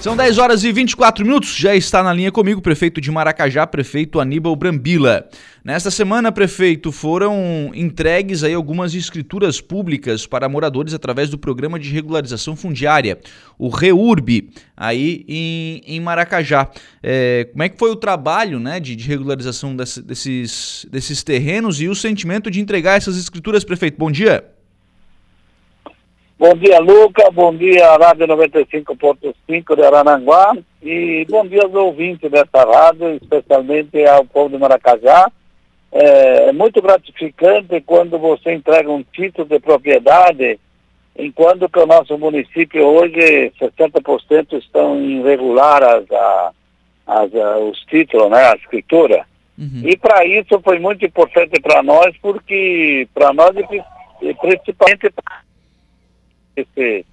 São 10 horas e 24 minutos. Já está na linha comigo o prefeito de Maracajá, prefeito Aníbal Brambila. Nesta semana, prefeito, foram entregues aí algumas escrituras públicas para moradores através do programa de regularização fundiária, o REURB, aí em, em Maracajá. É, como é que foi o trabalho né, de, de regularização desse, desses, desses terrenos e o sentimento de entregar essas escrituras, prefeito? Bom dia. Bom dia, Luca. Bom dia, Rádio 95.5 de Arananguá. E bom dia aos ouvintes dessa rádio, especialmente ao povo de Maracajá. É, é muito gratificante quando você entrega um título de propriedade, enquanto que o nosso município hoje, 60% estão irregular as, as, os títulos, né, a escritura. Uhum. E para isso foi muito importante para nós, porque para nós, principalmente esse,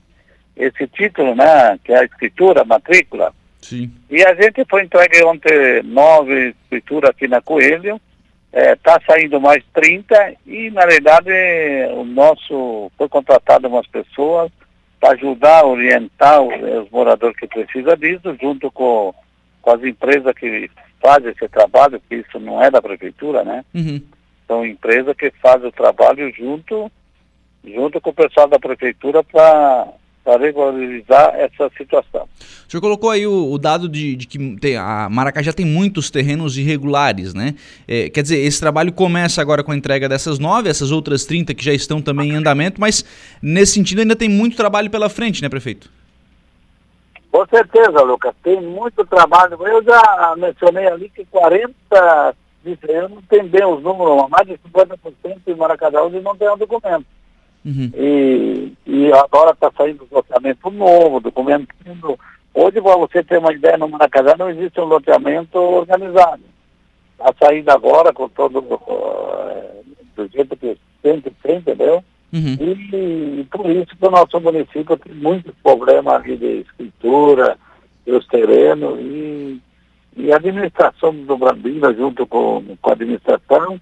esse título, né, que é a escritura, a matrícula. Sim. E a gente foi entregue ontem nove escrituras aqui na Coelho, está é, saindo mais 30 e na verdade o nosso foi contratado umas pessoas para ajudar, orientar os, os, moradores que precisam disso, junto com, com as empresas que fazem esse trabalho, que isso não é da prefeitura, né? Uhum. São empresas que fazem o trabalho junto junto com o pessoal da prefeitura para regularizar essa situação. O senhor colocou aí o, o dado de, de, que tem, a Maracajá tem muitos terrenos irregulares, né? É, quer dizer, esse trabalho começa agora com a entrega dessas nove, essas outras 30 que já estão também em andamento, mas nesse sentido ainda tem muito trabalho pela frente, né, prefeito? Com certeza, Lucas, tem muito trabalho. Eu já mencionei ali que 40 eu não tem bem os números, mais de 50% em Maracajá hoje não tem um documento. Uhum. E, e agora está saindo um loteamento novo, documento. Hoje, para você ter uma ideia, no Maracajá não existe um loteamento organizado. Está saindo agora com todo uh, do jeito que tem que ter, entendeu? Uhum. E, e, por isso que o nosso município tem muitos problemas de escritura, dos terrenos e, e a administração do Brambila junto com, com a administração,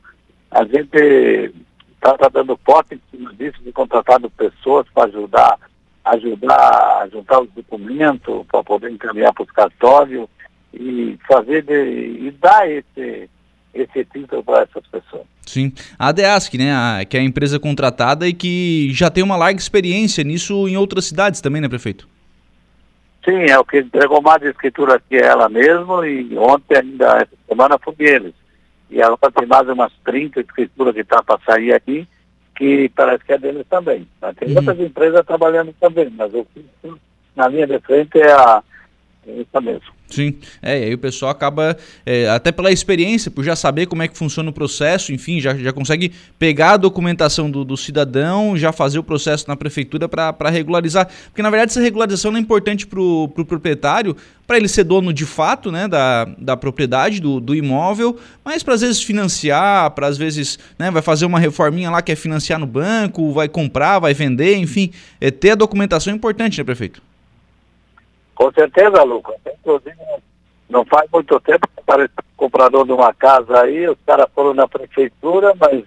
a gente está tá dando forte em cima disso, de contratado pessoas para ajudar, ajudar a juntar os documentos, para poder encaminhar para os cartórios e fazer de, e dar esse, esse título para essas pessoas. Sim, a DEASC, né, a, que é a empresa contratada e que já tem uma larga experiência nisso em outras cidades também, né, prefeito? Sim, é o que entregou mais de escritura que ela mesmo e ontem ainda, essa semana, foi eles. E agora tem mais umas 30 escrituras que está para sair aqui, que parece que é deles também. Mas tem uhum. outras empresas trabalhando também, mas o que na linha de frente é a é isso mesmo. Sim, é, e aí o pessoal acaba, é, até pela experiência, por já saber como é que funciona o processo, enfim, já, já consegue pegar a documentação do, do cidadão, já fazer o processo na prefeitura para regularizar. Porque na verdade essa regularização é importante para o pro proprietário, para ele ser dono de fato né, da, da propriedade, do, do imóvel, mas para às vezes financiar, para às vezes né, vai fazer uma reforminha lá que é financiar no banco, vai comprar, vai vender, enfim, é, ter a documentação é importante, né, prefeito? Com certeza, Lucas. Inclusive, não faz muito tempo que apareceu um comprador de uma casa aí, os caras foram na prefeitura, mas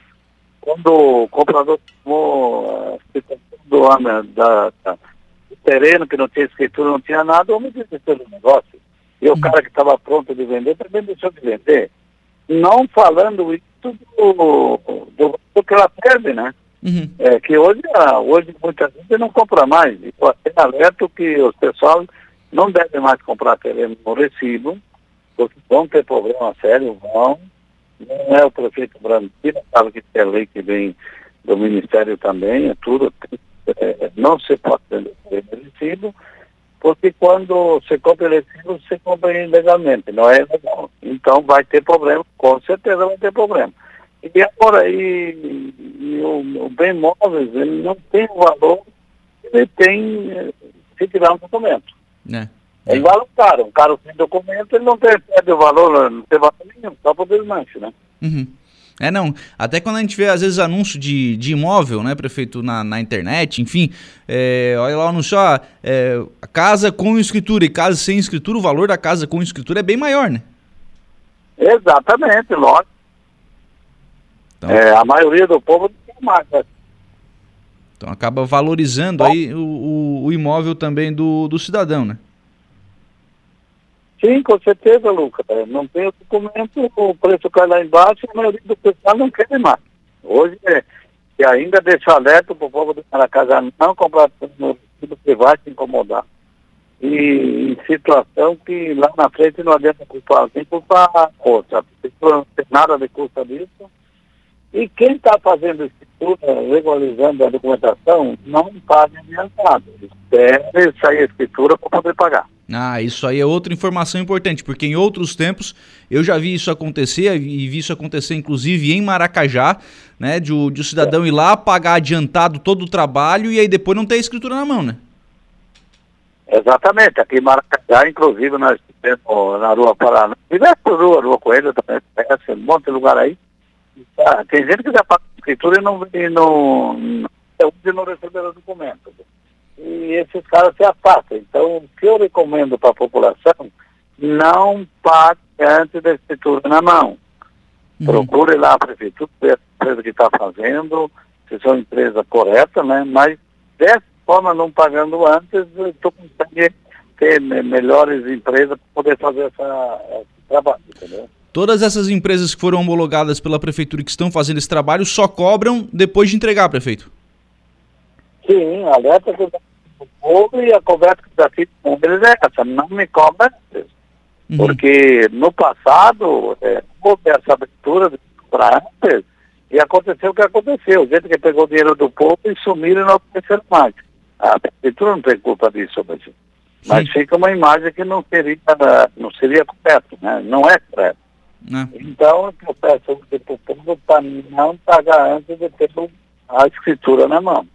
quando o comprador tomou a situação do ano da, da, do terreno, que não tinha escritura, não tinha nada, o homem desistiu do negócio. E o uhum. cara que estava pronto de vender também deixou de vender. Não falando isso do, do, do que ela perde, né? Uhum. É, que hoje, hoje muita gente não compra mais. E até alerto que os pessoal não devem mais comprar terreno no recibo, porque vão ter problema sério, vão. Não é o prefeito Brandira, sabe que tem lei que vem do Ministério também, é tudo. É, não se pode vender terreno recibo, porque quando você compra recibo, você compra ilegalmente, não é legal. Então vai ter problema, com certeza vai ter problema. E agora, e, e o, o bem móveis, ele não tem o valor, ele tem eh, se tirar um documento. É. É igual um carro. Um carro sem documento, ele não perde o valor, não tem valor nenhum, só por desmanche, né? Uhum. É, não. Até quando a gente vê, às vezes, anúncio de, de imóvel, né, prefeito, na, na internet, enfim, é, olha lá o anúncio, ó, é, casa com escritura e casa sem escritura, o valor da casa com escritura é bem maior, né? Exatamente, lógico. Então... É, a maioria do povo não tem mais, né? Então acaba valorizando aí o, o, imóvel também do, do cidadão, né? Sim, com certeza, Lucas. É, não tem o documento, o preço cai lá embaixo e a maioria do pessoal não quer mais. Hoje, é, e ainda deixo alerta para o povo de Maracajá não comprar no que vai se incomodar. E em situação que lá na frente não adianta culpar, tem que culpar outra. Não tem nada de culpa disso. E quem está fazendo escritura, regularizando a documentação, não paga adiantado. Deve sair a escritura para poder pagar. Ah, isso aí é outra informação importante, porque em outros tempos eu já vi isso acontecer, e vi isso acontecer inclusive em Maracajá, né? De, de o cidadão é. ir lá pagar adiantado todo o trabalho e aí depois não ter a escritura na mão, né? Exatamente, aqui em Maracajá, inclusive nós temos na Rua Paraná, diversas ruas, Rua Coelho também, um monte de lugar aí. Tá, tem gente que já paga a escritura e não, e não, não, não receberam documentos e esses caras se afastam. Então, o que eu recomendo para a população, não pague antes da escritura na mão. Uhum. Procure lá a prefeitura, ver a empresa que está fazendo, se são empresa correta, né? Mas dessa forma, não pagando antes, tu consegue ter melhores empresas para poder fazer essa, esse trabalho, entendeu? Todas essas empresas que foram homologadas pela prefeitura que estão fazendo esse trabalho só cobram depois de entregar, prefeito? Sim, alerta que o povo e a conversa que já fiz com eles é essa, não me cobra uhum. Porque no passado é, houve essa abertura para antes e aconteceu o que aconteceu. Gente que pegou o dinheiro do povo e sumiram e não apareceram mais. A prefeitura não tem culpa disso, mas, mas fica uma imagem que não seria, não seria correto, né? Não é correto. Não. Então, eu peço para o povo para não pagar antes de ter a escritura na mão.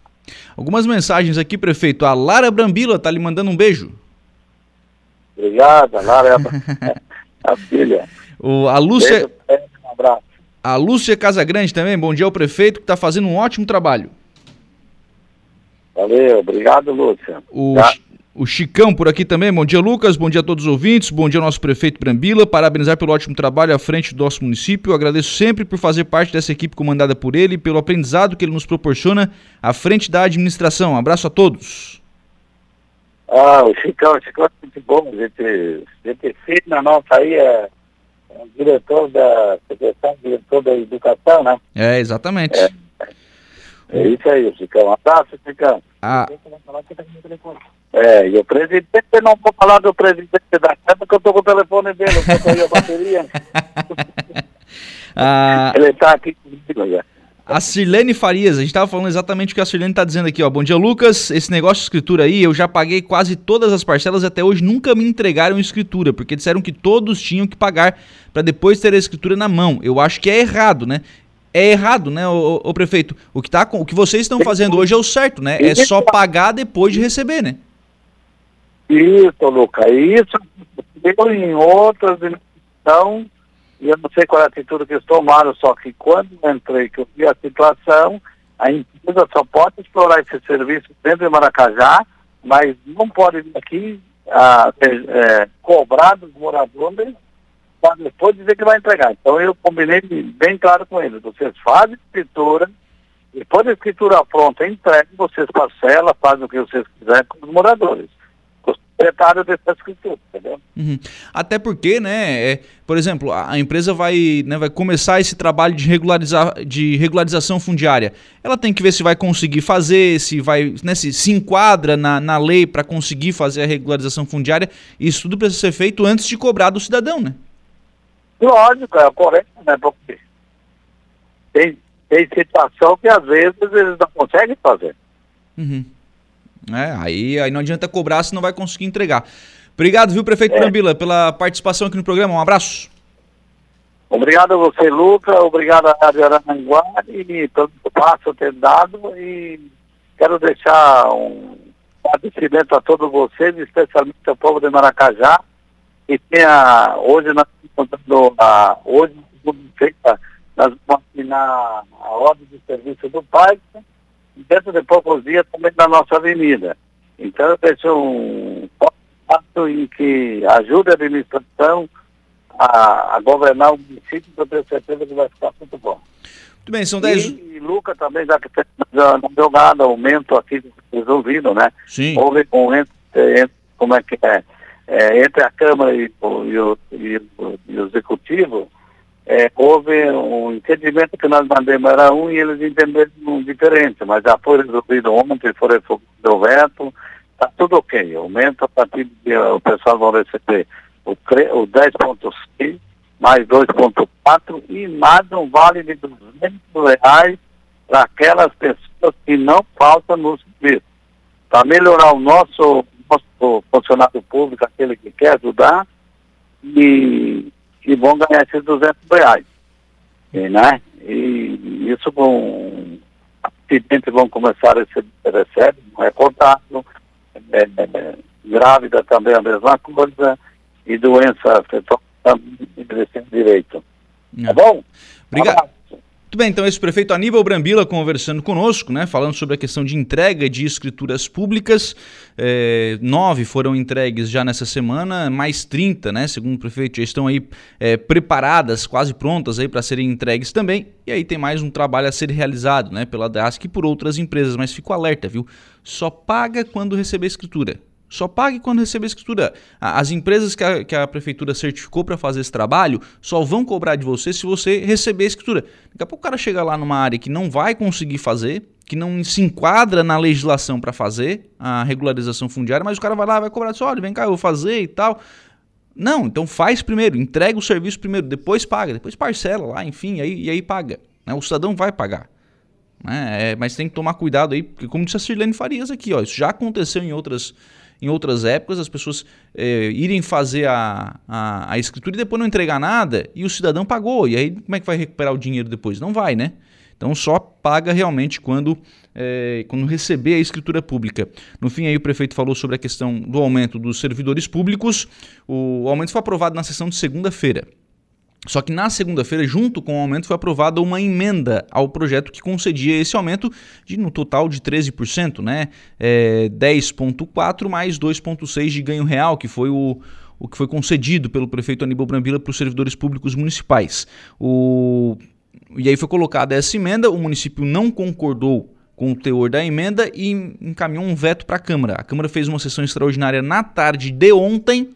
Algumas mensagens aqui, prefeito. A Lara Brambila está lhe mandando um beijo. Obrigada, Lara é a filha. O, a Lúcia. Beijo, um abraço. A Lúcia Casagrande também, bom dia ao prefeito, que está fazendo um ótimo trabalho. Valeu, obrigado, Lúcia. O, o Chicão por aqui também. Bom dia, Lucas. Bom dia a todos os ouvintes. Bom dia ao nosso prefeito Brambila. Parabenizar pelo ótimo trabalho à frente do nosso município. Eu agradeço sempre por fazer parte dessa equipe comandada por ele, pelo aprendizado que ele nos proporciona à frente da administração. Um abraço a todos. Ah, o Chicão, o Chicão é muito bom. Gente, filho na nossa aí é, é um diretor da secretário, diretor da educação, né? É, exatamente. É, é isso aí, Chicão. Um abraço, Chicão. Ah. É, e o presidente, não vou falar do presidente da Câmara, porque eu estou com o telefone dele, eu estou a bateria. ah, Ele está aqui comigo já. A Sirlene Farias, a gente estava falando exatamente o que a Sirlene está dizendo aqui, ó. Bom dia, Lucas. Esse negócio de escritura aí, eu já paguei quase todas as parcelas e até hoje nunca me entregaram escritura, porque disseram que todos tinham que pagar para depois ter a escritura na mão. Eu acho que é errado, né? É errado, né, o, o prefeito? O que, tá, o que vocês estão fazendo hoje é o certo, né? É só pagar depois de receber, né? Isso, Luca, isso eu em outras então, e eu não sei qual é a atitude que eles tomaram, só que quando eu entrei, que eu vi a situação, a empresa só pode explorar esse serviço dentro de Maracajá, mas não pode vir aqui a, é, cobrar dos moradores para depois dizer que vai entregar. Então eu combinei bem claro com eles, vocês fazem escritura, depois da escritura pronta, entregue, vocês parcelam, fazem o que vocês quiserem com os moradores proprietário dessa escritura, entendeu? Uhum. Até porque, né, é, por exemplo, a, a, empresa vai, né, vai começar esse trabalho de, regularizar, de regularização fundiária. Ela tem que ver se vai conseguir fazer, se vai, né, se, se enquadra na, na lei para conseguir fazer a regularização fundiária. Isso tudo precisa ser feito antes de cobrar do cidadão, né? Lógico, é correto, né? Porque tem, tem situação que às vezes eles não conseguem fazer. Uhum. É, aí, aí não adianta cobrar se não vai conseguir entregar. Obrigado, viu, prefeito é. Brambila, pela participação aqui no programa. Um abraço. Obrigado a você, Luca. Obrigado à Rádio Aranguá e pelo espaço ter dado. E quero deixar um agradecimento a todos vocês, especialmente ao povo de Maracajá, que tenha, hoje nós estamos a, hoje, feita, nós vamos assinar a ordem de serviço do PAIC, dentro de poucos dias também na nossa avenida. Então eu deixo um passo em que ajude a administração a, a governar o município, eu tenho certeza que vai ficar muito bom. Muito bem, são 10... E, e Luca também, já que não deu nada, aumento aqui resolvido, né? Sim. Houve um como é que é, é, entre a Câmara e, e, o, e, e o Executivo, é, houve um entendimento que nós mandamos era um e eles entenderam diferente, mas já foi resolvido ontem, foi resolvido o veto, está tudo ok. Aumento a partir de o pessoal vai receber o, o 10.6 mais 2.4 e mais um vale de 200 reais para aquelas pessoas que não faltam no serviço. Para melhorar o nosso, funcionário público, aquele que quer ajudar, e, e vão ganhar esses 200 reais. E, né? e isso com acidentes vão começar a receber, recebe, não é cortado, é, é, grávida também a mesma coisa, e doença afetada também direito. Tá bom? Obrigado. Muito bem, então esse prefeito Aníbal Brambila conversando conosco, né, falando sobre a questão de entrega de escrituras públicas. É, nove foram entregues já nessa semana, mais 30, né, segundo o prefeito, já estão aí é, preparadas, quase prontas aí para serem entregues também. E aí tem mais um trabalho a ser realizado, né, pela DASC e por outras empresas, mas fico alerta, viu? Só paga quando receber escritura. Só pague quando receber a escritura. As empresas que a, que a prefeitura certificou para fazer esse trabalho só vão cobrar de você se você receber a escritura. Daqui a pouco o cara chega lá numa área que não vai conseguir fazer, que não se enquadra na legislação para fazer a regularização fundiária, mas o cara vai lá vai cobrar só, olha, vem cá, eu vou fazer e tal. Não, então faz primeiro, entrega o serviço primeiro, depois paga, depois parcela lá, enfim, aí, e aí paga. Né? O cidadão vai pagar. Né? É, mas tem que tomar cuidado aí, porque como disse a Sirlene Farias aqui, ó, isso já aconteceu em outras em outras épocas, as pessoas é, irem fazer a, a, a, escritura e depois não entregar nada e o cidadão pagou. E aí como é que vai recuperar o dinheiro depois? Não vai, né? Então só paga realmente quando, é, quando receber a escritura pública. No fim, aí o prefeito falou sobre a questão do aumento dos servidores públicos. O aumento foi aprovado na sessão de segunda-feira. Só que na segunda-feira, junto com o aumento, foi aprovada uma emenda ao projeto que concedia esse aumento de no total de 13%, né? É, 10,4 mais 2,6 de ganho real, que foi o, o que foi concedido pelo prefeito Aníbal Brambila para os servidores públicos municipais. O, e aí foi colocada essa emenda, o município não concordou com o teor da emenda e encaminhou um veto para a Câmara. A Câmara fez uma sessão extraordinária na tarde de ontem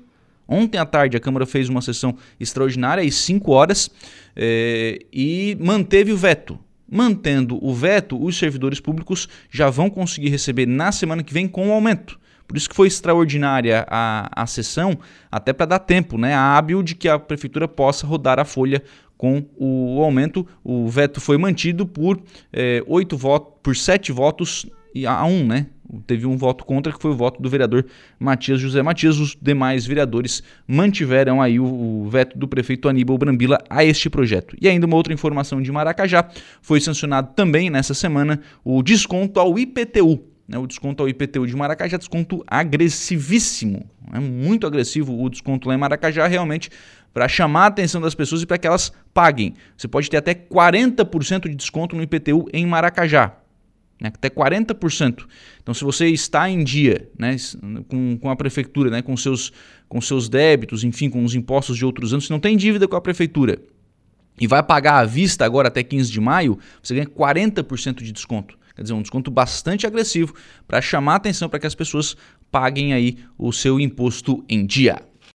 Ontem à tarde a Câmara fez uma sessão extraordinária, às 5 horas, é, e manteve o veto. Mantendo o veto, os servidores públicos já vão conseguir receber na semana que vem com o aumento. Por isso que foi extraordinária a, a sessão, até para dar tempo, né, hábil de que a prefeitura possa rodar a folha com o aumento. O veto foi mantido por é, oito votos, por sete votos a um, né? Teve um voto contra, que foi o voto do vereador Matias José Matias. Os demais vereadores mantiveram aí o, o veto do prefeito Aníbal Brambila a este projeto. E ainda uma outra informação de Maracajá: foi sancionado também nessa semana o desconto ao IPTU. Né, o desconto ao IPTU de Maracajá, desconto agressivíssimo. É muito agressivo o desconto lá em Maracajá, realmente, para chamar a atenção das pessoas e para que elas paguem. Você pode ter até 40% de desconto no IPTU em Maracajá né, até 40%. Então, se você está em dia né, com, com a prefeitura, né, com, seus, com seus débitos, enfim, com os impostos de outros anos, se não tem dívida com a prefeitura e vai pagar à vista agora até 15 de maio, você ganha 40% de desconto. Quer dizer, um desconto bastante agressivo para chamar a atenção para que as pessoas paguem aí o seu imposto em dia.